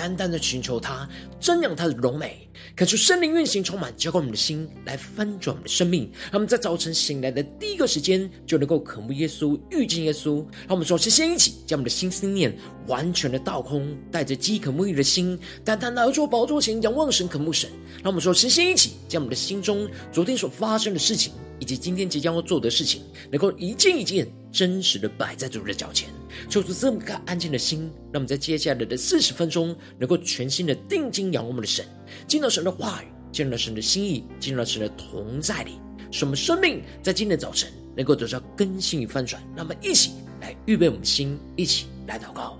单单的寻求他，瞻仰他的荣美，恳求圣灵运行充满，浇灌我们的心，来翻转我们的生命。让我们在早晨醒来的第一个时间，就能够渴慕耶稣，遇见耶稣。让我们说，先先一起将我们的心思念完全的倒空，带着饥渴沐浴的心，单单来到宝座前仰望神，渴慕神。让我们说，先先一起将我们的心中昨天所发生的事情，以及今天即将要做的事情，能够一件一件真实的摆在主的脚前。求主这么个安静的心，让我们在接下来的四十分钟，能够全心的定睛仰望我们的神，进到神的话语，进入到神的心意，进入到神的同在里，使我们生命在今天早晨能够得到更新与翻转。让我们一起来预备我们的心，一起来祷告。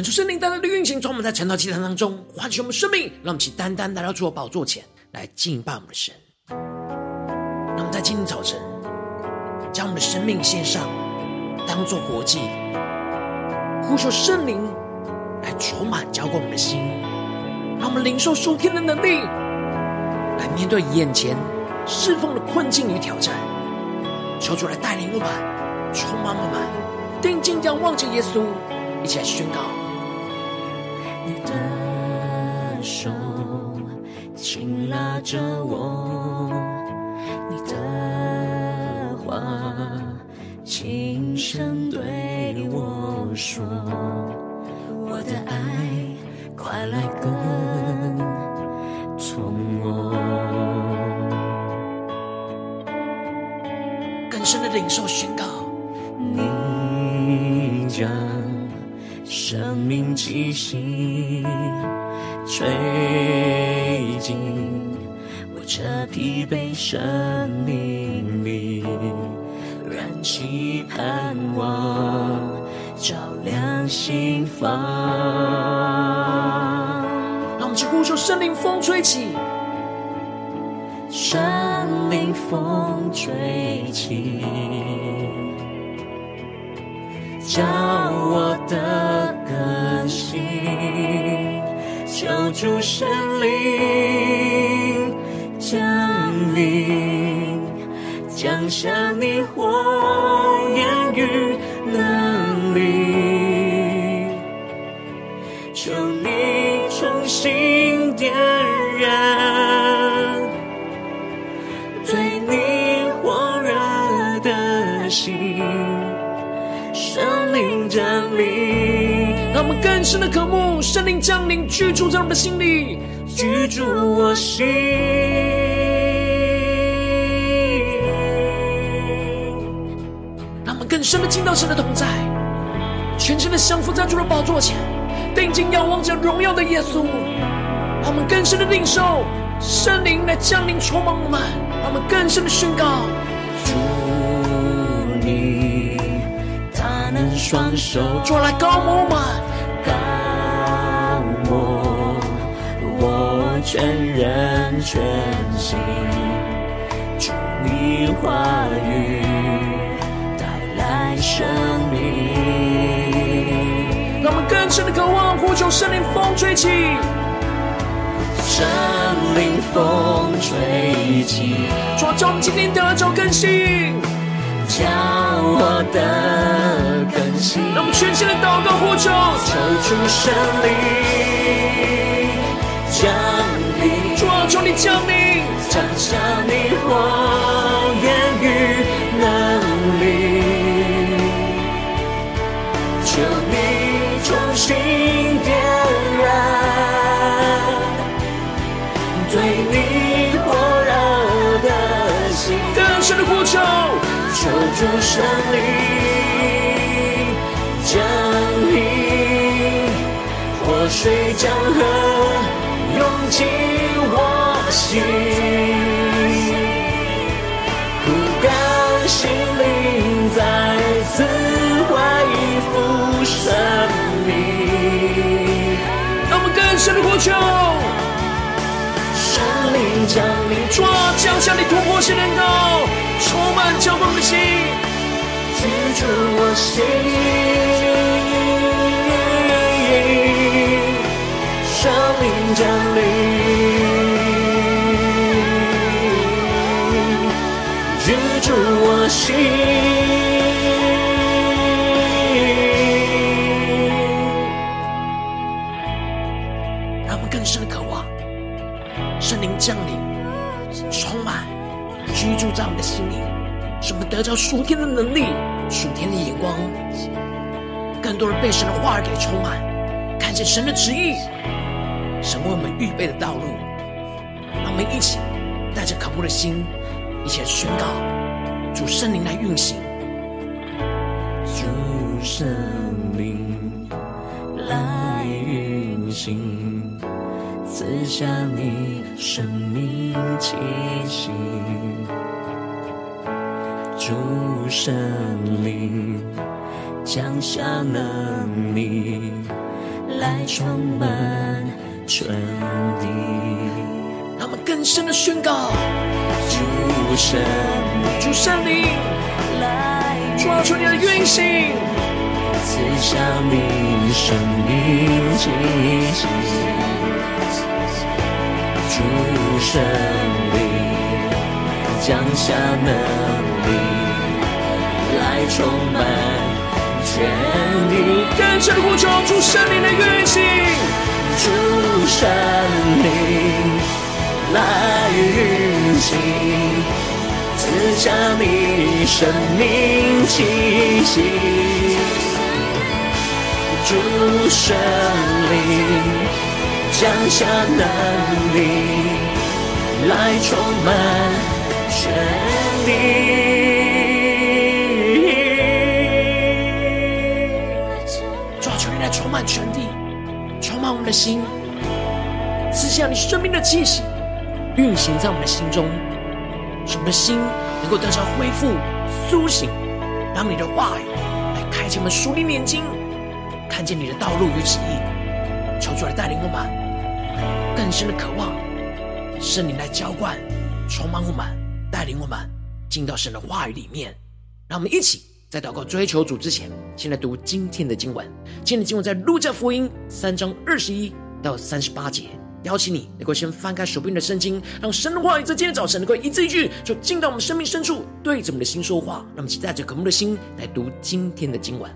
恳求圣灵单单的运行，从我们在晨祷祭坛当中唤醒我们生命，让我们起单单来到主的宝座前来敬拜我们的神。让我们在今天早晨将我们的生命献上，当作活祭，呼求圣灵来充满浇灌我们的心，让我们领受属天的能力，来面对眼前侍奉的困境与挑战。求主来带领我们，充满我们，定睛仰望着耶稣，一起来宣告。你的手紧拉着我，你的话轻声对我说，我的爱快来跟从我。更深的领受宣告，你将。生命气息吹进我这疲惫生命里，燃起盼望，照亮心房。让我们去呼求圣灵风吹起，圣灵风吹起，叫我的。求主神灵降临，降下你火更深的渴慕。圣灵降临，居住在我们的心里，居住我心。让我们更深的进到神的同在，全身的降服在主的宝座前，定睛仰望着荣耀的耶稣。让我们更深的领受圣灵来降临充满我们，让我们更深的宣告：主你大能双手，主来膏抹我们。全人全心，祝你话语带来生命。让我们更深的渴望，呼求圣灵风吹起，圣灵风吹起，主啊，叫我们今天的着更新，叫我的更新。让我们全心的祷告呼求，求主圣灵。求你降临，降下你谎言与能力。求你重新点燃，对你火热的心，更深的呼求。求主圣灵降临，活水江河。进我心，不甘心灵再次恢复生命。让我们更深的呼求，圣灵降临，主啊，降下你突破性的高，充满交光的心，居住我心。圣灵降临，得着属天的能力、属天的眼光，更多人被神的话语给充满，看见神的旨意。神为我们预备的道路，让我们一起带着渴慕的心，一起来宣告主圣灵来运行，主圣灵来运行，赐下你生命气息。主圣灵降下能力来充满。全地，让我们更深的宣告：主圣灵，主圣灵来抓住你的运行，赐下你生命气息。主圣灵降下能力，来充满全地，更深的呼求主圣灵的运行。主圣灵来运行，赐下你生命气息。主圣灵降下能力，来充满全地。抓住你来充满。我们的心，赐下你生命的气息，运行在我们的心中，使我们的心能够得到恢复、苏醒。让你的话语来开启我们属灵眼睛，看见你的道路与旨意，求主来带领我们更深的渴望，圣灵来浇灌、充满我们，带领我们进到神的话语里面。让我们一起。在祷告追求主之前，先来读今天的经文。今天的经文在路加福音三章二十一到三十八节。邀请你能够先翻开手边的圣经，让神的话语在今天早晨能够一字一句，就进到我们生命深处，对着我们的心说话。让我们期待着渴慕的心来读今天的经文。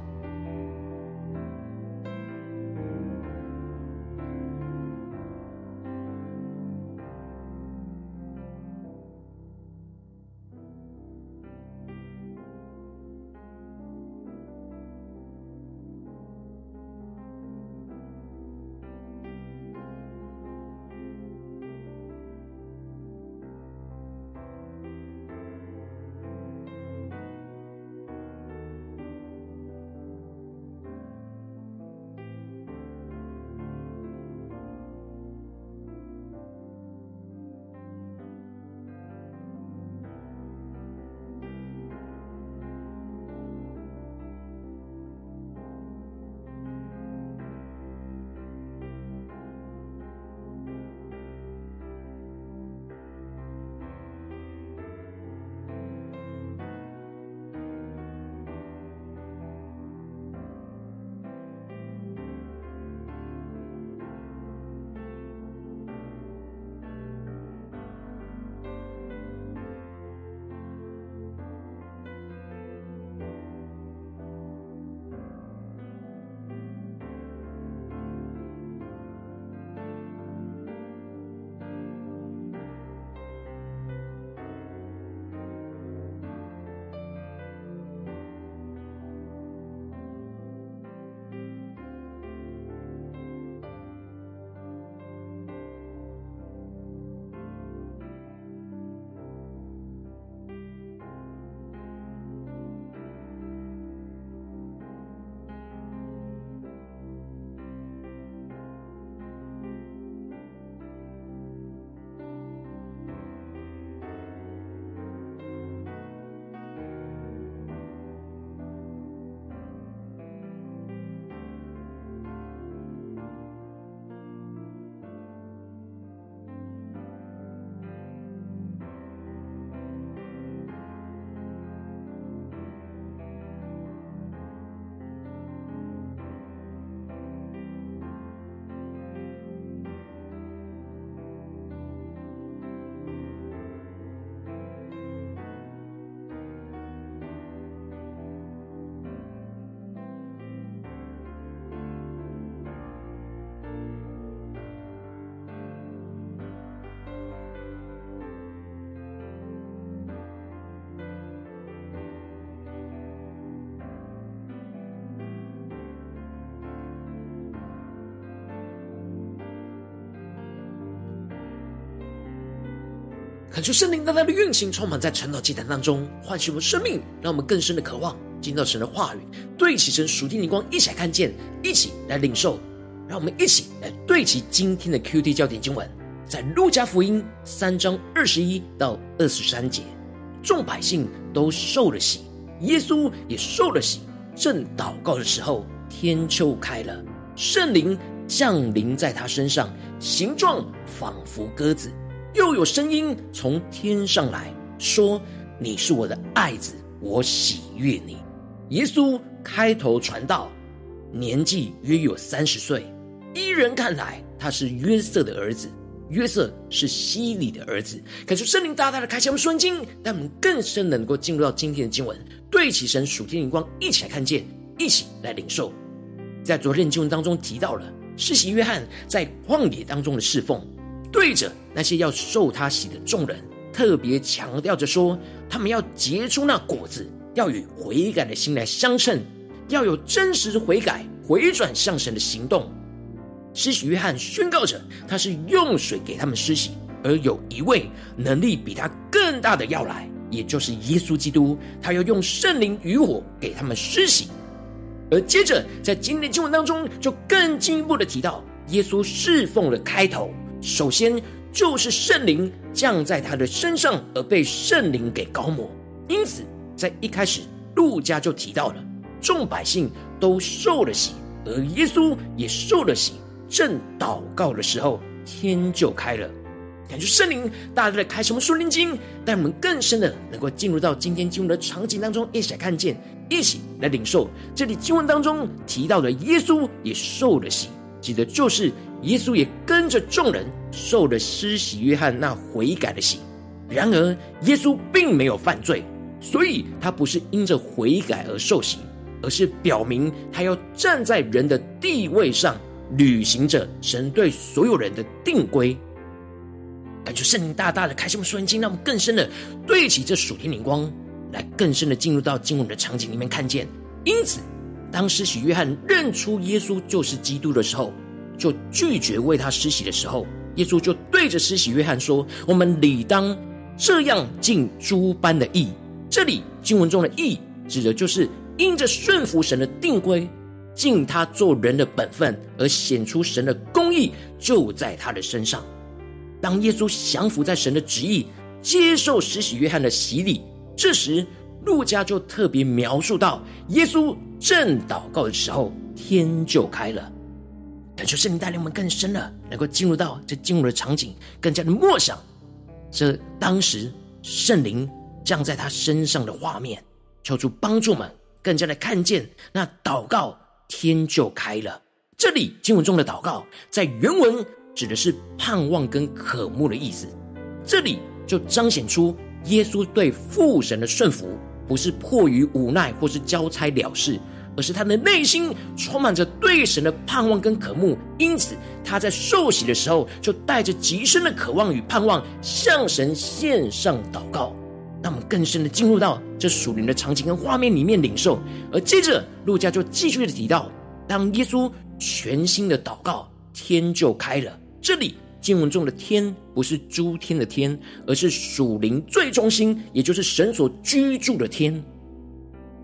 恳求圣灵大大的运行，充满在晨祷祭坛当中，唤醒我们生命，让我们更深的渴望进到神的话语，对齐神属天灵光，一起来看见，一起来领受。让我们一起来对齐今天的 QD 焦点经文，在路加福音三章二十一到二十三节，众百姓都受了洗，耶稣也受了洗。正祷告的时候，天就开了，圣灵降临在他身上，形状仿佛鸽子。又有声音从天上来说：“你是我的爱子，我喜悦你。”耶稣开头传道，年纪约有三十岁。依人看来，他是约瑟的儿子，约瑟是希里的儿子。感谢圣灵大大的开启我们双睛，让我们更深能够进入到今天的经文，对起神属天灵光，一起来看见，一起来领受。在昨天的经文当中提到了世袭约翰在旷野当中的侍奉。对着那些要受他洗的众人，特别强调着说，他们要结出那果子，要与悔改的心来相称，要有真实悔改、回转向神的行动。施洗约翰宣告着，他是用水给他们施洗，而有一位能力比他更大的要来，也就是耶稣基督，他要用圣灵与火给他们施洗。而接着在今天的经文当中，就更进一步的提到，耶稣侍奉的开头。首先就是圣灵降在他的身上，而被圣灵给高抹。因此，在一开始，路加就提到了众百姓都受了洗，而耶稣也受了洗。正祷告的时候，天就开了，感觉圣灵大大的开什么属灵经，带我们更深的能够进入到今天经文的场景当中，一起来看见，一起来领受。这里经文当中提到的耶稣也受了洗，指的就是。耶稣也跟着众人受了施洗约翰那悔改的洗，然而耶稣并没有犯罪，所以他不是因着悔改而受洗，而是表明他要站在人的地位上，履行着神对所有人的定规。感觉圣灵大大的开启我们属灵经，让我们更深的对齐这属天灵光，来更深的进入到经文的场景里面看见。因此，当施洗约翰认出耶稣就是基督的时候，就拒绝为他施洗的时候，耶稣就对着施洗约翰说：“我们理当这样尽诸般的义。”这里经文中的义，指的就是因着顺服神的定规，尽他做人的本分，而显出神的公义就在他的身上。当耶稣降服在神的旨意，接受施洗约翰的洗礼，这时路加就特别描述到，耶稣正祷告的时候，天就开了。感谢圣灵带领我们更深了，能够进入到这经文的场景，更加的默想这当时圣灵降在他身上的画面，求主帮助们更加的看见那祷告，天就开了。这里经文中的祷告，在原文指的是盼望跟渴慕的意思。这里就彰显出耶稣对父神的顺服，不是迫于无奈或是交差了事。而是他的内心充满着对神的盼望跟渴慕，因此他在受洗的时候就带着极深的渴望与盼望，向神献上祷告。让我们更深的进入到这属灵的场景跟画面里面领受。而接着路加就继续的提到，当耶稣全心的祷告，天就开了。这里经文中的天不是诸天的天，而是属灵最中心，也就是神所居住的天。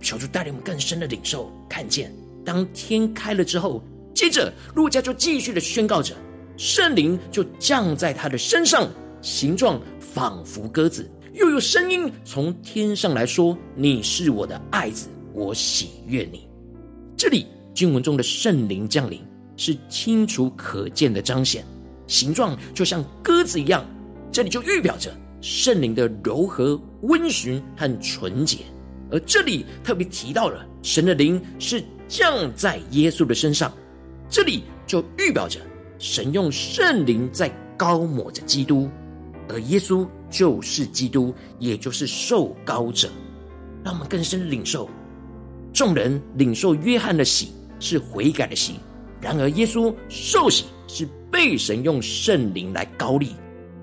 求主带领我们更深的领受，看见当天开了之后，接着路加就继续的宣告着，圣灵就降在他的身上，形状仿佛鸽子，又有声音从天上来说：“你是我的爱子，我喜悦你。”这里经文中的圣灵降临是清楚可见的彰显，形状就像鸽子一样，这里就预表着圣灵的柔和、温驯和纯洁。而这里特别提到了神的灵是降在耶稣的身上，这里就预表着神用圣灵在膏抹着基督，而耶稣就是基督，也就是受膏者。让我们更深领受，众人领受约翰的喜是悔改的喜，然而耶稣受洗是被神用圣灵来膏立，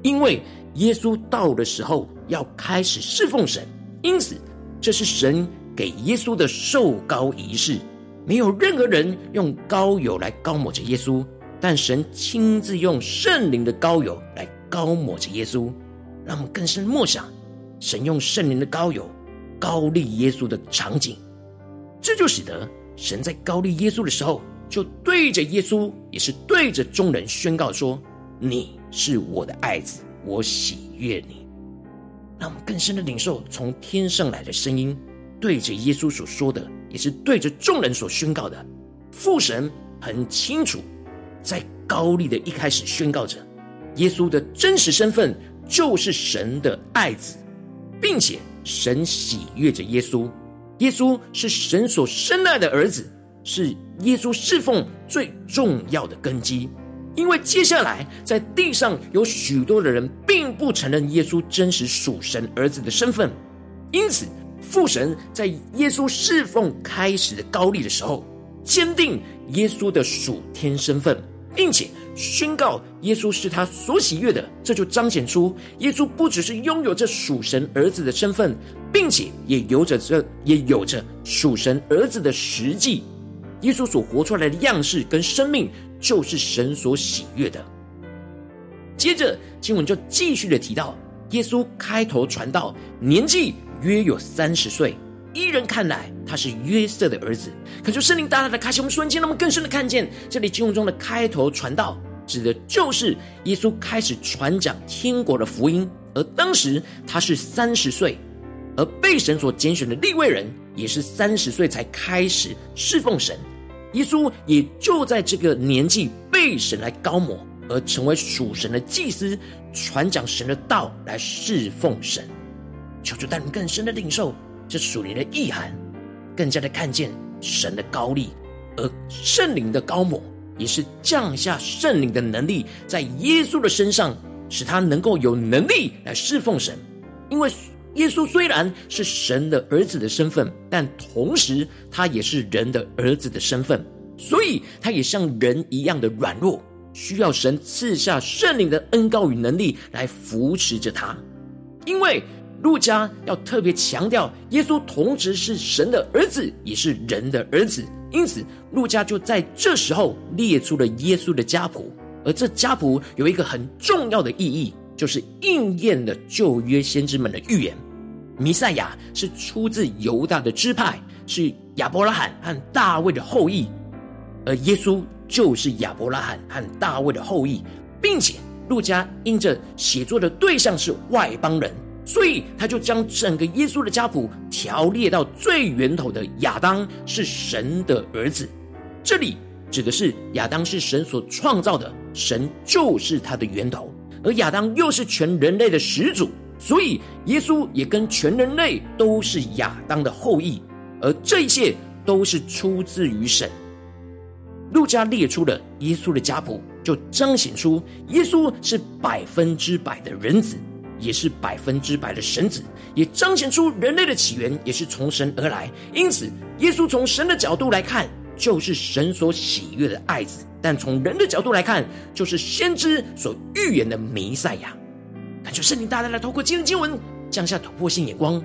因为耶稣到的时候要开始侍奉神，因此。这是神给耶稣的受膏仪式，没有任何人用膏油来膏抹着耶稣，但神亲自用圣灵的膏油来膏抹着耶稣。让我们更深默想神用圣灵的膏油膏立耶稣的场景，这就使得神在膏立耶稣的时候，就对着耶稣，也是对着众人宣告说：“你是我的爱子，我喜悦你。”让我们更深的领受从天上来的声音，对着耶稣所说的，也是对着众人所宣告的。父神很清楚，在高丽的一开始宣告着耶稣的真实身份，就是神的爱子，并且神喜悦着耶稣。耶稣是神所深爱的儿子，是耶稣侍奉最重要的根基。因为接下来在地上有许多的人并不承认耶稣真实属神儿子的身份，因此父神在耶稣侍奉开始的高丽的时候，坚定耶稣的属天身份，并且宣告耶稣是他所喜悦的，这就彰显出耶稣不只是拥有这属神儿子的身份，并且也有着这也有着属神儿子的实际。耶稣所活出来的样式跟生命，就是神所喜悦的。接着经文就继续的提到，耶稣开头传道，年纪约有三十岁，依人看来他是约瑟的儿子。可就圣灵大大的开启我们瞬间，那么更深的看见，这里经文中的开头传道，指的就是耶稣开始传讲天国的福音，而当时他是三十岁，而被神所拣选的立位人也是三十岁才开始侍奉神。耶稣也就在这个年纪被神来高抹，而成为属神的祭司，传讲神的道来侍奉神。求主带领更深的领受这属灵的意涵，更加的看见神的高立，而圣灵的高抹也是降下圣灵的能力在耶稣的身上，使他能够有能力来侍奉神。因为耶稣虽然是神的儿子的身份，但同时他也是人的儿子的身份，所以他也像人一样的软弱，需要神赐下圣灵的恩膏与能力来扶持着他。因为路加要特别强调，耶稣同时是神的儿子，也是人的儿子，因此路加就在这时候列出了耶稣的家谱，而这家谱有一个很重要的意义，就是应验了旧约先知们的预言。弥赛亚是出自犹大的支派，是亚伯拉罕和大卫的后裔，而耶稣就是亚伯拉罕和大卫的后裔，并且路加因着写作的对象是外邦人，所以他就将整个耶稣的家谱条列到最源头的亚当是神的儿子。这里指的是亚当是神所创造的，神就是他的源头，而亚当又是全人类的始祖。所以，耶稣也跟全人类都是亚当的后裔，而这一切都是出自于神。路加列出了耶稣的家谱，就彰显出耶稣是百分之百的人子，也是百分之百的神子，也彰显出人类的起源也是从神而来。因此，耶稣从神的角度来看，就是神所喜悦的爱子；但从人的角度来看，就是先知所预言的弥赛亚。求圣灵大大的透过今天的经文降下突破性眼光，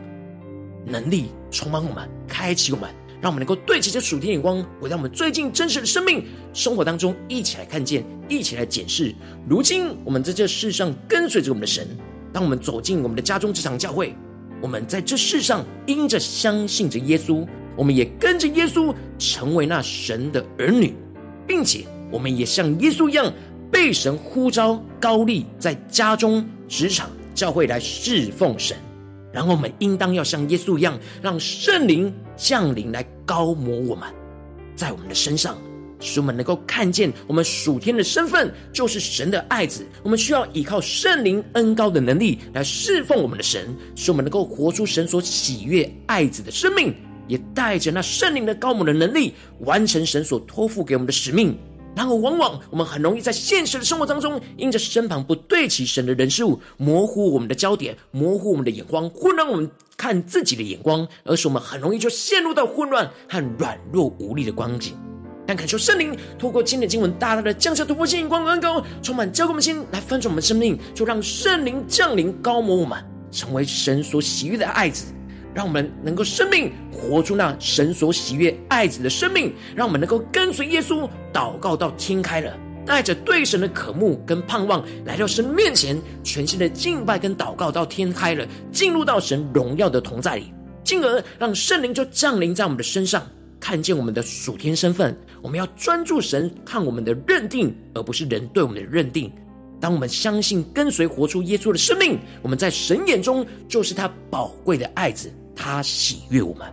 能力充满我们，开启我们，让我们能够对齐这属天眼光，回到我们最近真实的生命生活当中，一起来看见，一起来检视。如今我们在这世上跟随着我们的神，当我们走进我们的家中这场教会，我们在这世上因着相信着耶稣，我们也跟着耶稣成为那神的儿女，并且我们也像耶稣一样。被神呼召高立在家中、职场、教会来侍奉神，然后我们应当要像耶稣一样，让圣灵降临来膏抹我们，在我们的身上，使我们能够看见我们属天的身份就是神的爱子。我们需要依靠圣灵恩高的能力来侍奉我们的神，使我们能够活出神所喜悦爱子的生命，也带着那圣灵的膏抹的能力，完成神所托付给我们的使命。然后，往往我们很容易在现实的生活当中，因着身旁不对齐神的人事物，模糊我们的焦点，模糊我们的眼光，混乱我们看自己的眼光，而使我们很容易就陷入到混乱和软弱无力的光景。但恳求圣灵透过今天经文，大大的降下突破性眼光恩膏，充满交给我们心来翻转我们生命，就让圣灵降临膏抹我们，成为神所喜悦的爱子。让我们能够生命活出那神所喜悦爱子的生命，让我们能够跟随耶稣祷告到天开了，带着对神的渴慕跟盼望，来到神面前，全心的敬拜跟祷告，到天开了，进入到神荣耀的同在里，进而让圣灵就降临在我们的身上，看见我们的属天身份。我们要专注神看我们的认定，而不是人对我们的认定。当我们相信、跟随、活出耶稣的生命，我们在神眼中就是他宝贵的爱子，他喜悦我们，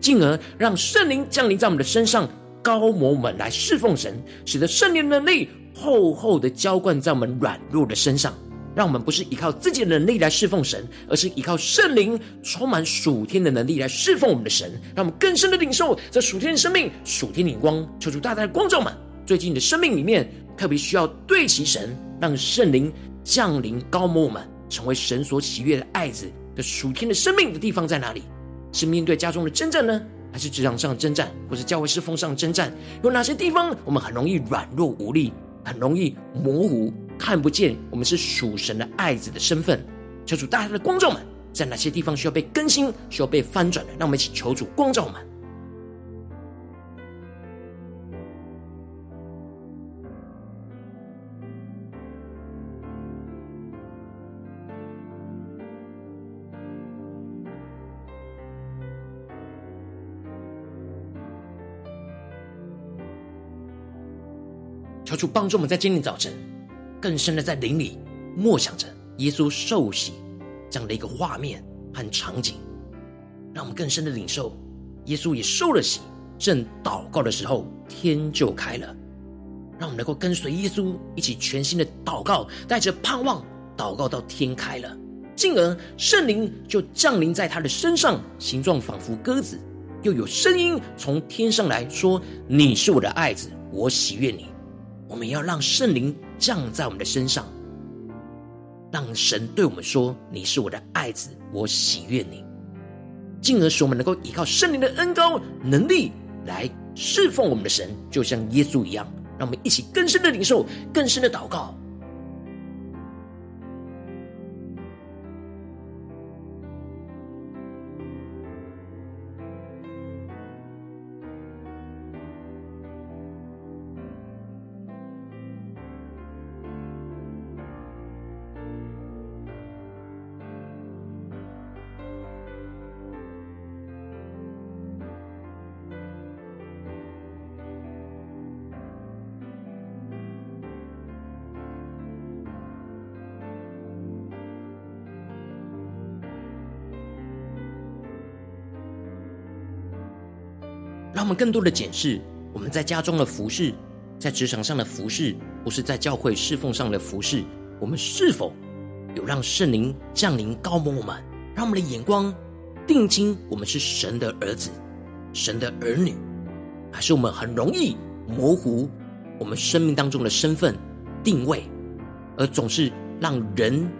进而让圣灵降临在我们的身上。高摩我们来侍奉神，使得圣灵的能力厚厚的浇灌在我们软弱的身上，让我们不是依靠自己的能力来侍奉神，而是依靠圣灵充满属天的能力来侍奉我们的神，让我们更深的领受这属天的生命、属天的眼光。求主大大的光照们，最近你的生命里面特别需要对齐神，让圣灵降临高摩我们，成为神所喜悦的爱子的属天的生命的地方在哪里？是面对家中的征战呢？还是职场上的征战，或是教会侍奉上的征战，有哪些地方我们很容易软弱无力，很容易模糊，看不见我们是属神的爱子的身份？求主大家的光照们，在哪些地方需要被更新，需要被翻转的？让我们一起求主光照们。求主帮助我们在今天早晨，更深的在灵里默想着耶稣受洗这样的一个画面和场景，让我们更深的领受耶稣也受了洗，正祷告的时候，天就开了，让我们能够跟随耶稣一起全新的祷告，带着盼望祷告到天开了，进而圣灵就降临在他的身上，形状仿佛鸽子，又有声音从天上来说：“你是我的爱子，我喜悦你。”我们要让圣灵降在我们的身上，让神对我们说：“你是我的爱子，我喜悦你。”进而使我们能够依靠圣灵的恩高能力来侍奉我们的神，就像耶稣一样。让我们一起更深的领受，更深的祷告。他们更多的检视我们在家中的服饰，在职场上的服饰，或是在教会侍奉上的服饰，我们是否有让圣灵降临膏抹我们，让我们的眼光定睛我们是神的儿子、神的儿女，还是我们很容易模糊我们生命当中的身份定位，而总是让人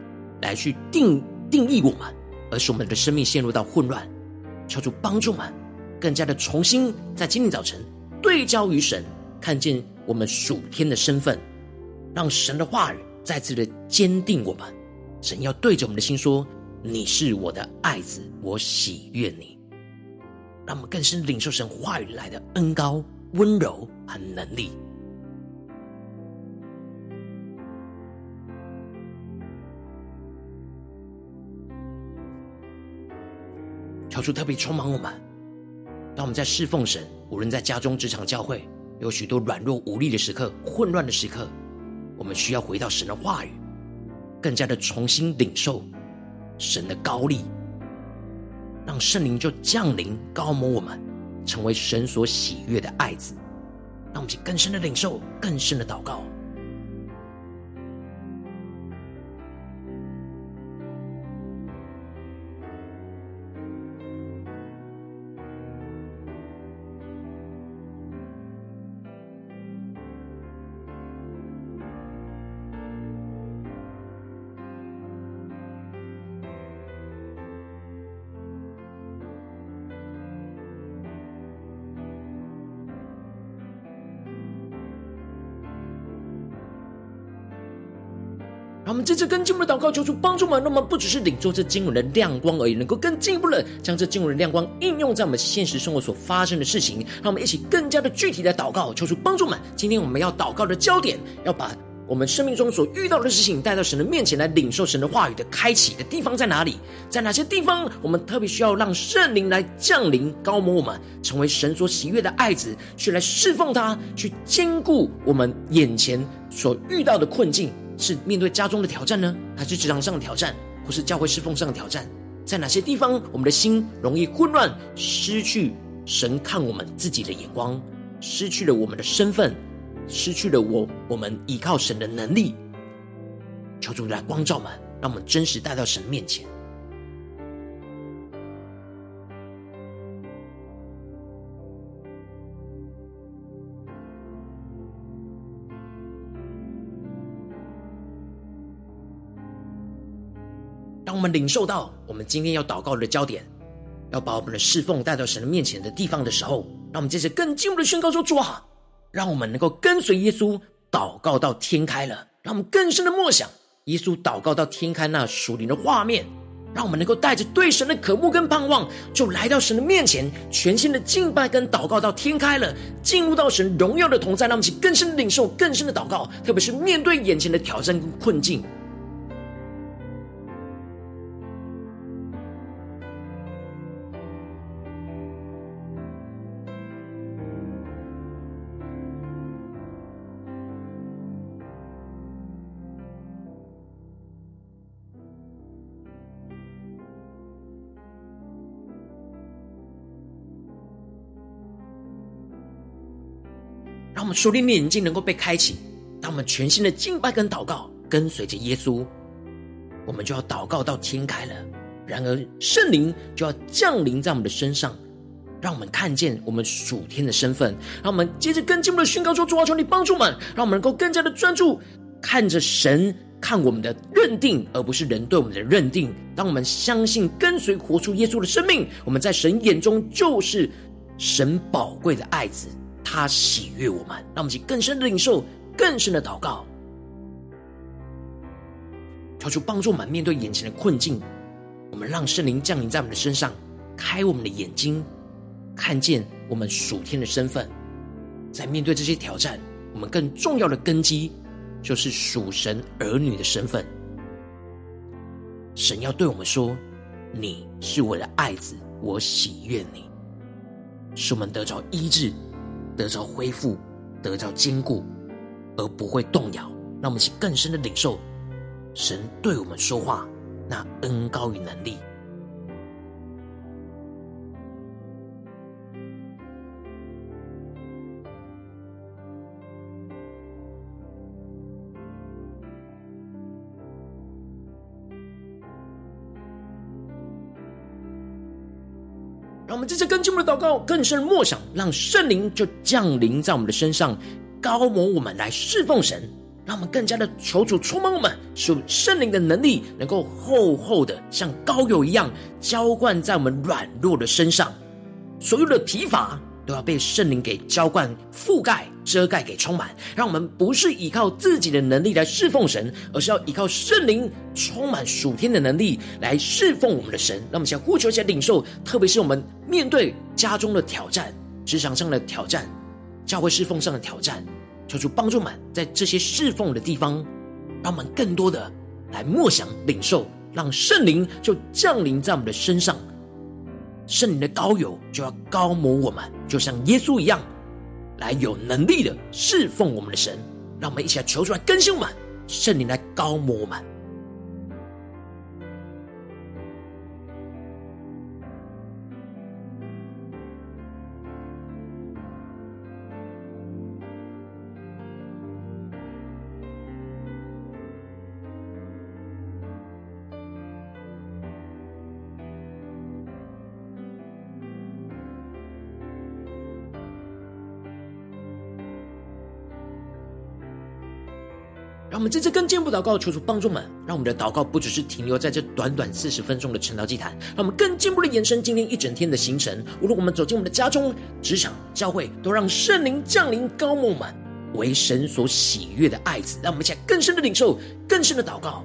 来去定定义我们，而使我们的生命陷入到混乱？求主帮助我们。更加的重新在今天早晨对焦于神，看见我们属天的身份，让神的话语再次的坚定我们。神要对着我们的心说：“你是我的爱子，我喜悦你。”让我们更深领受神话语来的恩高、温柔和能力。求主特别充满我们。当我们在侍奉神，无论在家中、职场、教会，有许多软弱无力的时刻、混乱的时刻，我们需要回到神的话语，更加的重新领受神的高力，让圣灵就降临、膏抹我们，成为神所喜悦的爱子。让我们去更深的领受、更深的祷告。我们这次更进一步的祷告，求主帮助我们，那么不只是领受这经文的亮光而已，能够更进一步的将这经文的亮光应用在我们现实生活所发生的事情。让我们一起更加的具体的祷告，求主帮助我们。今天我们要祷告的焦点，要把我们生命中所遇到的事情带到神的面前来领受神的话语的开启的地方在哪里？在哪些地方，我们特别需要让圣灵来降临、膏抹我们，成为神所喜悦的爱子，去来侍奉他，去兼顾我们眼前所遇到的困境。是面对家中的挑战呢，还是职场上的挑战，或是教会侍奉上的挑战？在哪些地方，我们的心容易混乱，失去神看我们自己的眼光，失去了我们的身份，失去了我我们依靠神的能力？求主来光照们，让我们真实带到神面前。我们领受到我们今天要祷告的焦点，要把我们的侍奉带到神的面前的地方的时候，让我们接着更进一步的宣告说：“主啊，让我们能够跟随耶稣祷告到天开了。”让我们更深的默想耶稣祷告到天开那属灵的画面，让我们能够带着对神的渴慕跟盼望，就来到神的面前，全新的敬拜跟祷告到天开了，进入到神荣耀的同在，让我们去更深的领受、更深的祷告，特别是面对眼前的挑战跟困境。们属灵的眼睛能够被开启，当我们全新的敬拜跟祷告，跟随着耶稣，我们就要祷告到天开了。然而圣灵就要降临在我们的身上，让我们看见我们属天的身份。让我们接着更进一步的宣告说：“主啊，求你帮助我们，让我们能够更加的专注看着神看我们的认定，而不是人对我们的认定。当我们相信跟随活出耶稣的生命，我们在神眼中就是神宝贵的爱子。”他喜悦我们，让我们去更深的领受，更深的祷告，求主帮助我们面对眼前的困境。我们让圣灵降临在我们的身上，开我们的眼睛，看见我们属天的身份。在面对这些挑战，我们更重要的根基就是属神儿女的身份。神要对我们说：“你是我的爱子，我喜悦你。”使我们得着医治。得着恢复，得着坚固，而不会动摇。让我们去更深的领受神对我们说话那恩高于能力。们这次更进一步的祷告，更深默想，让圣灵就降临在我们的身上，膏抹我们来侍奉神。让我们更加的求主充满我们，使圣灵的能力能够厚厚的像膏油一样浇灌在我们软弱的身上，所有的提法都要被圣灵给浇灌、覆盖、遮盖给充满。让我们不是依靠自己的能力来侍奉神，而是要依靠圣灵充满属天的能力来侍奉我们的神。让我们先呼求一下领受，特别是我们面对家中的挑战、职场上的挑战、教会侍奉上的挑战，求主帮助我们在这些侍奉的地方，让我们更多的来默想领受，让圣灵就降临在我们的身上。圣灵的高油就要高抹我们，就像耶稣一样，来有能力的侍奉我们的神。让我们一起来求出来更新我们，圣灵来高抹我们。让我们这次更进一步祷告，求主帮助们，让我们的祷告不只是停留在这短短四十分钟的晨祷祭坛，让我们更进一步的延伸今天一整天的行程。无论我们走进我们的家中、职场、教会，都让圣灵降临膏抹我们，为神所喜悦的爱子。让我们一起来更深的领受，更深的祷告。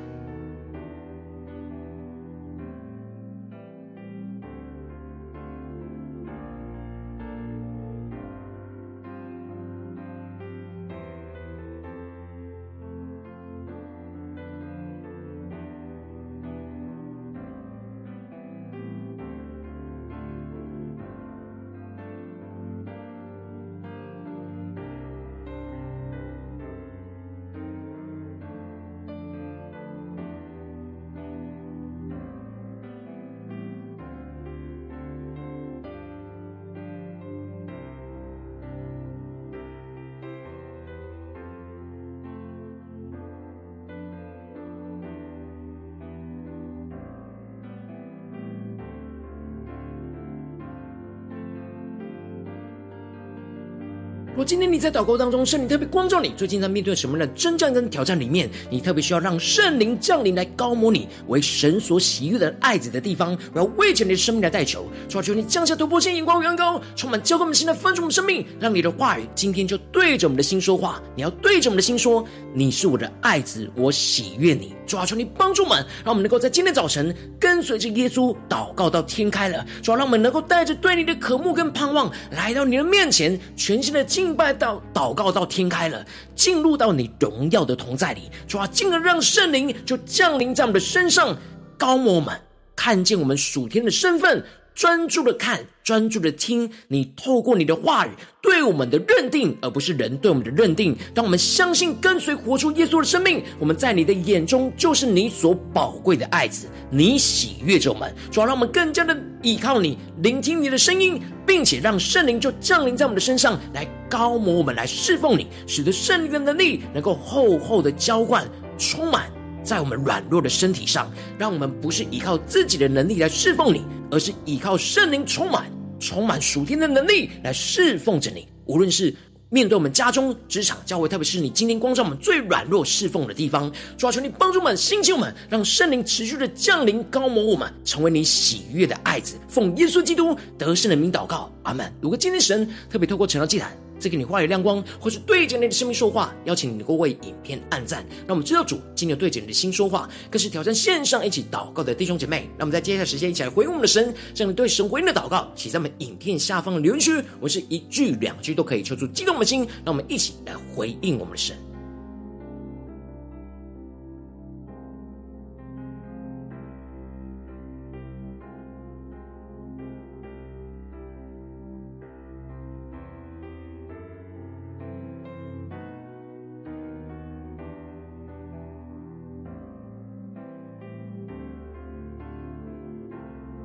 今天你在祷告当中，圣灵特别光照你，最近在面对什么样的征战跟挑战里面，你特别需要让圣灵降临来膏抹你，为神所喜悦的爱子的地方，我要为着你的生命来代求，主啊，求你降下突破性眼光，远高，充满交给我们新的丰盛我们生命，让你的话语今天就对着我们的心说话，你要对着我们的心说，你是我的爱子，我喜悦你。主啊，求你帮助我们，让我们能够在今天早晨跟随着耶稣祷告到天开了。主啊，让我们能够带着对你的渴慕跟盼望来到你的面前，全新的敬拜到祷告到天开了，进入到你荣耀的同在里。主啊，进而让圣灵就降临在我们的身上，膏抹我们，看见我们属天的身份。专注的看，专注的听，你透过你的话语对我们的认定，而不是人对我们的认定。当我们相信跟随活出耶稣的生命，我们在你的眼中就是你所宝贵的爱子，你喜悦着我们，主要让我们更加的依靠你，聆听你的声音，并且让圣灵就降临在我们的身上，来膏抹我们，来侍奉你，使得圣灵的能力能够厚厚的浇灌，充满。在我们软弱的身体上，让我们不是依靠自己的能力来侍奉你，而是依靠圣灵充满、充满属天的能力来侍奉着你。无论是面对我们家中、职场、教会，特别是你今天光照我们最软弱侍奉的地方，主要，求你帮助我们、兴起我们，让圣灵持续的降临、高摩我们，成为你喜悦的爱子。奉耶稣基督得胜的名祷告，阿门。如果今天神特别透过晨祷祭坛，再给你话语亮光，或是对着你的生命说话，邀请你能够为影片按赞。让我们知道主今天对着你的心说话，更是挑战线上一起祷告的弟兄姐妹。让我们在接下来时间一起来回应我们的神，这样你对神回应的祷告，写在我们影片下方的留言区，我是一句两句都可以，抽出激动我们的心。让我们一起来回应我们的神。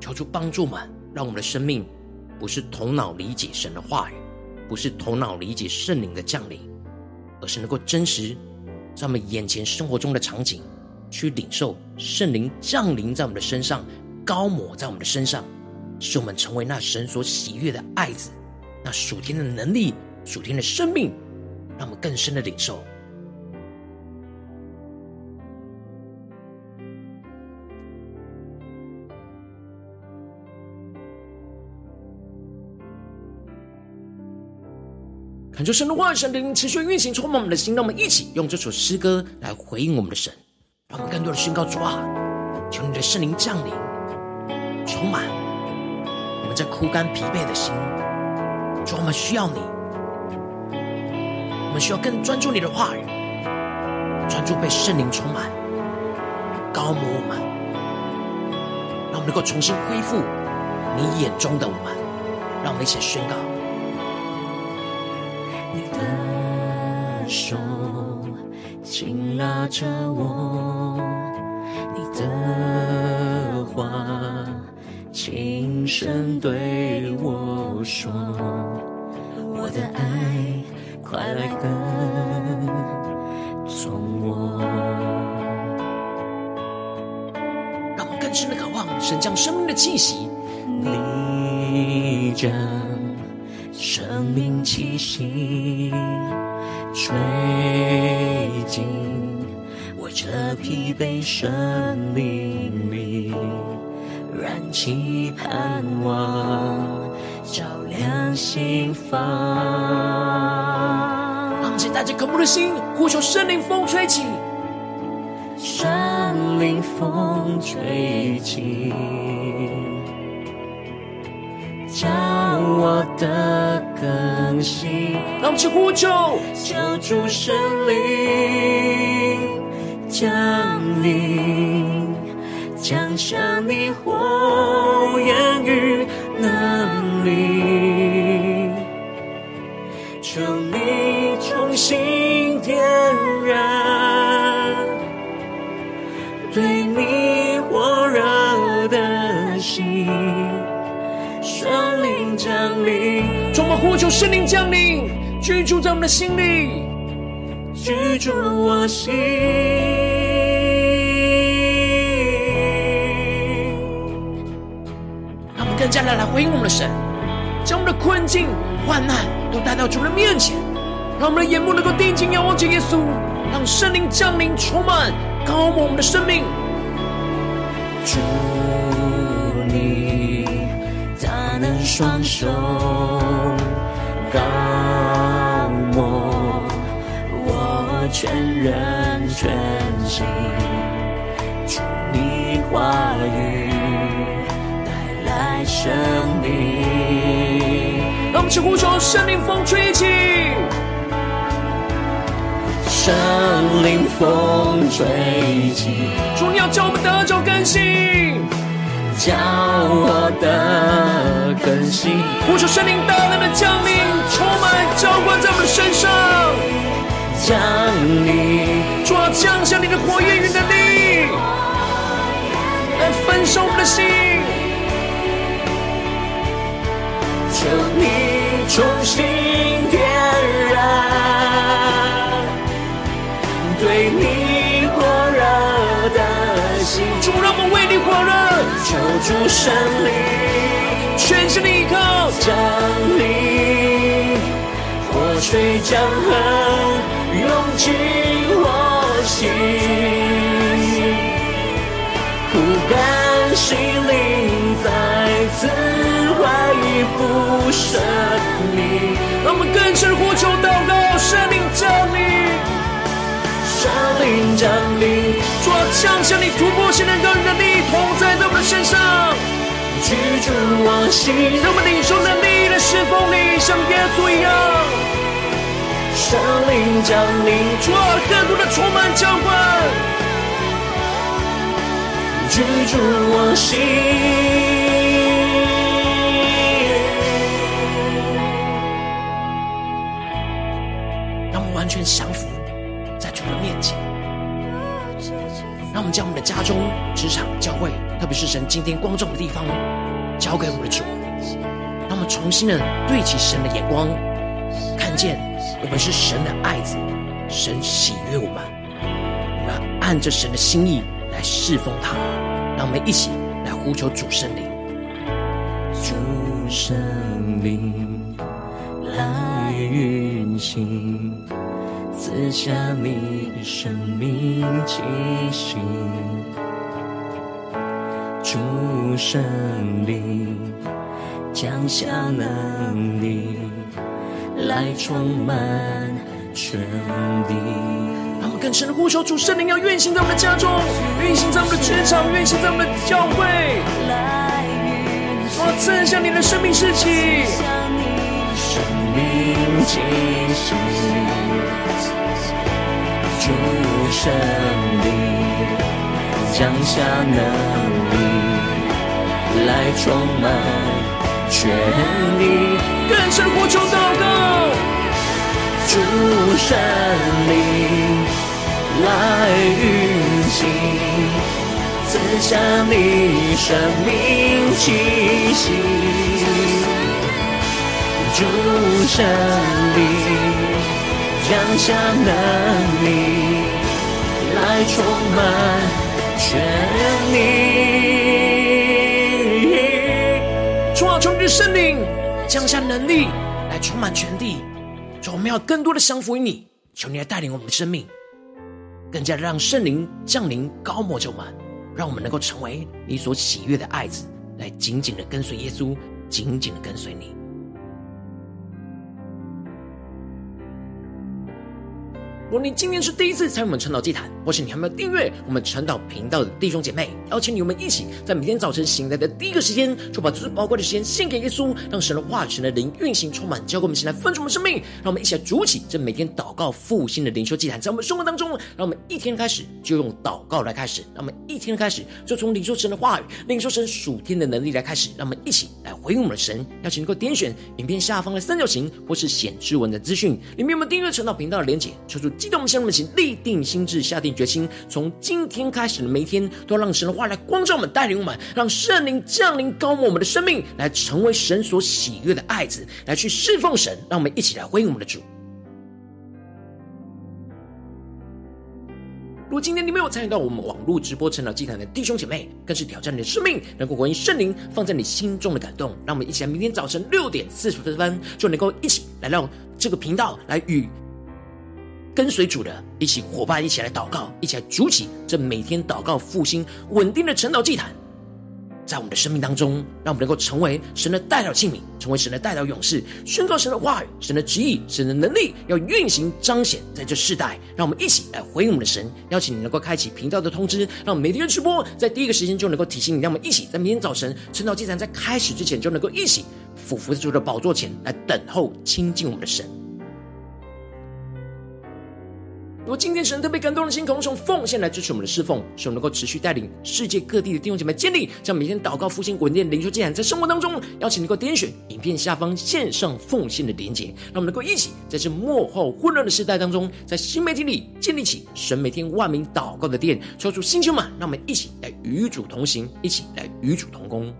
求主帮助我们，让我们的生命不是头脑理解神的话语，不是头脑理解圣灵的降临，而是能够真实在我们眼前生活中的场景，去领受圣灵降临在我们的身上，高抹在我们的身上，使我们成为那神所喜悦的爱子，那属天的能力、属天的生命，让我们更深的领受。恳求神的话语、神的灵持续运行，充满我们的心。让我们一起用这首诗歌来回应我们的神，让我们更多的宣告主啊，求你的圣灵降临，充满我们这枯干疲惫的心。主，我们需要你，我们需要更专注你的话语，专注被圣灵充满，膏抹我们，让我们能够重新恢复你眼中的我们。让我们一起宣告：你的手紧拉着我，你的话轻声对我说，我的爱快来跟从我。让我更深的渴望神将生命的气息，你将命气息吹进我这疲惫生命里，燃起盼望，照亮心房。让我们请带着渴慕的心，呼求圣灵风吹起，圣灵风吹起，将我的歌更新。让我们去呼救，求主神灵降临，降下你火焰与能力，充满呼求圣灵降临，居住在我们的心里，居住我心。让我们更加的来回应我们的神，将我们的困境、患难都带到主的面前，让我们的眼目能够定睛仰望着耶稣，让圣灵降临，充满高抹我们的生命。主你大能双手膏抹我全人全心，主你话语带来生命。让我们去呼求圣灵风吹起，圣灵风吹起，主你要叫我们得着更新，叫我的更新。呼求圣灵大能的降临，充满浇灌在我们的身上，降临，主啊降下你的火焰与能力，来焚烧我们的心。求你重新主神灵全心的依靠，降临，活水江河涌进我心，枯干心灵再次恢复生命。让我们更深灵降临，主要降下你突破性的能力，同在在我们的身上，居住我心。让我们领受能力来侍奉你，像耶稣一样。圣灵降临，主啊，更多的充满浇灌，居住我心。让我们完全降服们将我们的家中、职场、教会，特别是神今天光照的地方，交给我们的主。让我们重新的对齐神的眼光，看见我们是神的爱子，神喜悦我们。我们要按着神的心意来侍奉他。让我们一起来呼求主圣灵，主圣灵来运行，赐下你生命气息。主圣灵降下能力，来充满全地。让我们更深的呼求主圣灵，要运行在我们的家中，运行在我们的职场，运行在我们的教会。我要赐下你的生命气息，生命气息，主圣灵降下能力来充满全地，更深呼求祷告，主圣灵来运行。赐下你生命气息，主圣灵降下能力来充满全地。主啊，求你圣灵降下能力来充满全地。主，我们要更多的降服于你，求你来带领我们的生命，更加让圣灵降临高抹着我们。让我们能够成为你所喜悦的爱子，来紧紧的跟随耶稣，紧紧的跟随你。如果你今天是第一次参与我们晨祷祭坛，或是你还没有订阅我们晨祷频道的弟兄姐妹，邀请你们一起在每天早晨醒来的第一个时间，就把最宝贵的时间献给耶稣，让神的话语、神的灵运行充满，交给我们，先来分盛我们生命。让我们一起来筑起这每天祷告复兴的灵修祭坛，在我们生活当中，让我们一天开始就用祷告来开始，让我们一天开始就从领受神的话语、领受神属天的能力来开始，让我们一起来回应我们的神。邀请你能够点选影片下方的三角形，或是显示文的资讯里面有，我们订阅晨祷频道的连结，抽出。激动我们，向我们起立定心志，下定决心，从今天开始的每一天，都要让神的话来光照我们，带领我们，让圣灵降临，膏抹我们的生命，来成为神所喜悦的爱子，来去侍奉神。让我们一起来回应我们的主。如果今天你没有参与到我们网络直播晨祷祭坛的弟兄姐妹，更是挑战你的生命，能够回应圣灵放在你心中的感动。让我们一起来，明天早晨六点四十分，就能够一起来到这个频道来与。跟随主的一起伙伴，一起来祷告，一起来筑起这每天祷告复兴稳定的晨祷祭坛，在我们的生命当中，让我们能够成为神的代表器皿，成为神的代表勇士，宣告神的话语、神的旨意、神的能力，要运行彰显在这世代。让我们一起来回应我们的神，邀请你能够开启频道的通知，让每天的直播在第一个时间就能够提醒你。让我们一起在明天早晨晨祷祭坛在开始之前，就能够一起俯伏在主的宝座前来等候亲近我们的神。如果今天神特别感动的心，同时用奉献来支持我们的侍奉，使我们能够持续带领世界各地的弟兄姐妹建立，将每天祷告复兴稳定灵修祭坛，在生活当中，邀请能够点选影片下方线上奉献的连结，让我们能够一起在这幕后混乱的时代当中，在新媒体里建立起神每天万名祷告的殿，抽出星球们，让我们一起来与主同行，一起来与主同工。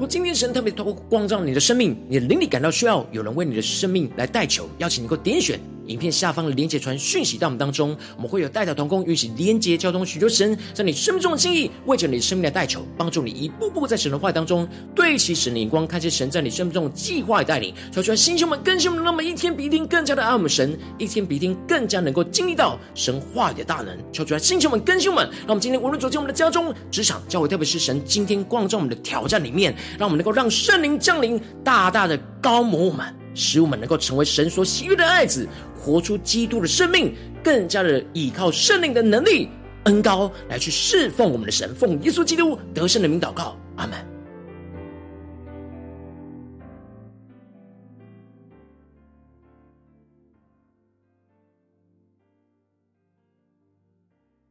如果今天神特别透过光照你的生命，你的灵里感到需要有人为你的生命来代求，邀请你能够点选。影片下方的连接传讯息到我们当中，我们会有代祷同工，与其连接交通，许多神在你生命中的心意，为着你生命的代求，帮助你一步步在神的话语当中对齐神的眼光，看见神在你生命中的计划与带领。求主星兄们更新我们，那么一天比一天更加的爱我们神，一天比一天更加能够经历到神话语的大能。求主星兄们更新我们，让我们今天无论走进我们的家中、职场、教会，特别是神今天光照我们的挑战里面，让我们能够让圣灵降临，大大的膏抹我们，使我们能够成为神所喜悦的爱子。活出基督的生命，更加的依靠圣灵的能力、恩高来去侍奉我们的神，奉耶稣基督得胜的名祷告，阿门。